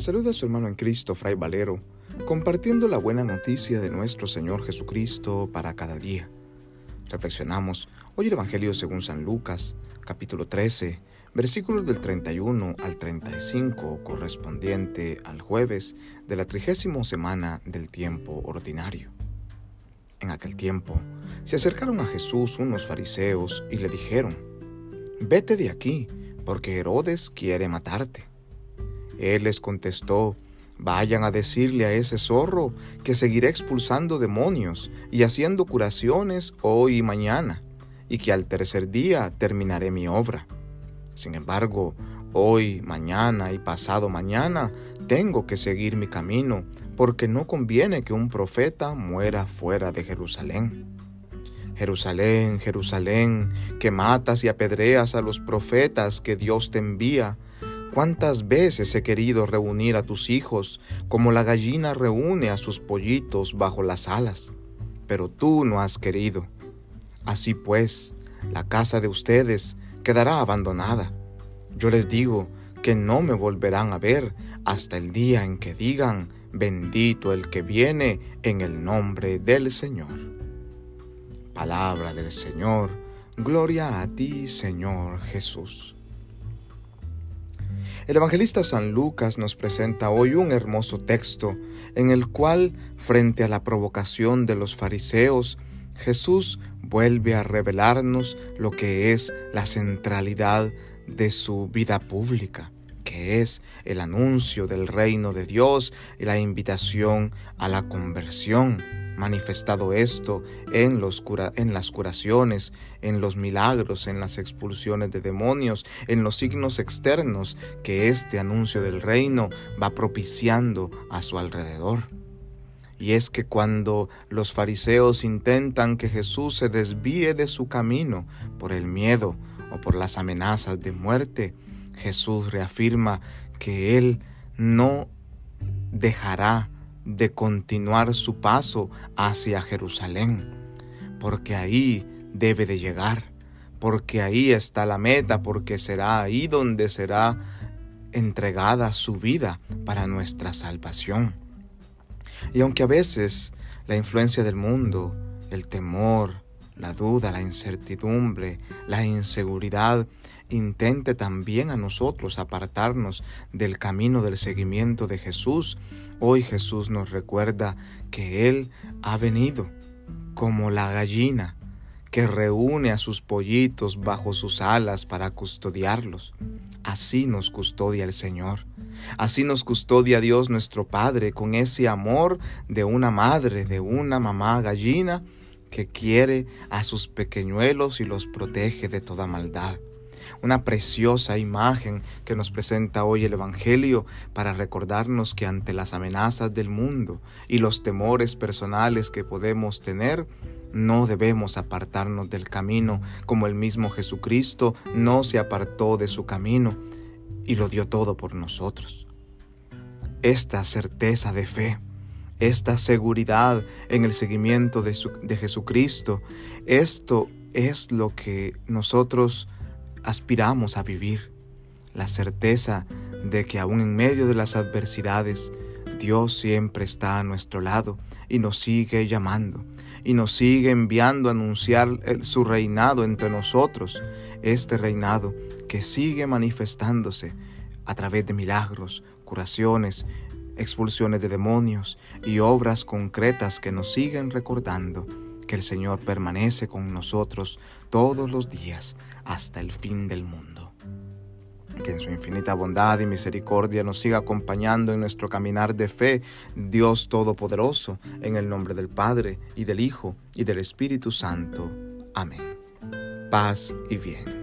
Saluda a su hermano en Cristo, Fray Valero, compartiendo la buena noticia de nuestro Señor Jesucristo para cada día. Reflexionamos hoy el Evangelio según San Lucas, capítulo 13, versículos del 31 al 35, correspondiente al jueves de la trigésima semana del tiempo ordinario. En aquel tiempo se acercaron a Jesús unos fariseos y le dijeron, Vete de aquí, porque Herodes quiere matarte. Él les contestó, Vayan a decirle a ese zorro que seguiré expulsando demonios y haciendo curaciones hoy y mañana, y que al tercer día terminaré mi obra. Sin embargo, hoy, mañana y pasado mañana tengo que seguir mi camino, porque no conviene que un profeta muera fuera de Jerusalén. Jerusalén, Jerusalén, que matas y apedreas a los profetas que Dios te envía, ¿Cuántas veces he querido reunir a tus hijos como la gallina reúne a sus pollitos bajo las alas? Pero tú no has querido. Así pues, la casa de ustedes quedará abandonada. Yo les digo que no me volverán a ver hasta el día en que digan, bendito el que viene en el nombre del Señor. Palabra del Señor, gloria a ti, Señor Jesús. El evangelista San Lucas nos presenta hoy un hermoso texto en el cual, frente a la provocación de los fariseos, Jesús vuelve a revelarnos lo que es la centralidad de su vida pública, que es el anuncio del reino de Dios y la invitación a la conversión manifestado esto en, los en las curaciones, en los milagros, en las expulsiones de demonios, en los signos externos que este anuncio del reino va propiciando a su alrededor. Y es que cuando los fariseos intentan que Jesús se desvíe de su camino por el miedo o por las amenazas de muerte, Jesús reafirma que Él no dejará de continuar su paso hacia Jerusalén, porque ahí debe de llegar, porque ahí está la meta, porque será ahí donde será entregada su vida para nuestra salvación. Y aunque a veces la influencia del mundo, el temor, la duda, la incertidumbre, la inseguridad, intente también a nosotros apartarnos del camino del seguimiento de Jesús, hoy Jesús nos recuerda que Él ha venido como la gallina que reúne a sus pollitos bajo sus alas para custodiarlos. Así nos custodia el Señor. Así nos custodia Dios nuestro Padre con ese amor de una madre, de una mamá gallina que quiere a sus pequeñuelos y los protege de toda maldad. Una preciosa imagen que nos presenta hoy el Evangelio para recordarnos que ante las amenazas del mundo y los temores personales que podemos tener, no debemos apartarnos del camino como el mismo Jesucristo no se apartó de su camino y lo dio todo por nosotros. Esta certeza de fe esta seguridad en el seguimiento de, Jesucristo. Esto es lo que nosotros aspiramos a vivir. La certeza de que aún en medio de las adversidades, Dios siempre está a nuestro lado y nos sigue llamando y nos sigue enviando a anunciar su reinado entre nosotros, este reinado que sigue manifestándose a través de milagros, curaciones, expulsiones de demonios y obras concretas que nos siguen recordando que el Señor permanece con nosotros todos los días hasta el fin del mundo. Que en su infinita bondad y misericordia nos siga acompañando en nuestro caminar de fe, Dios Todopoderoso, en el nombre del Padre, y del Hijo, y del Espíritu Santo. Amén. Paz y bien.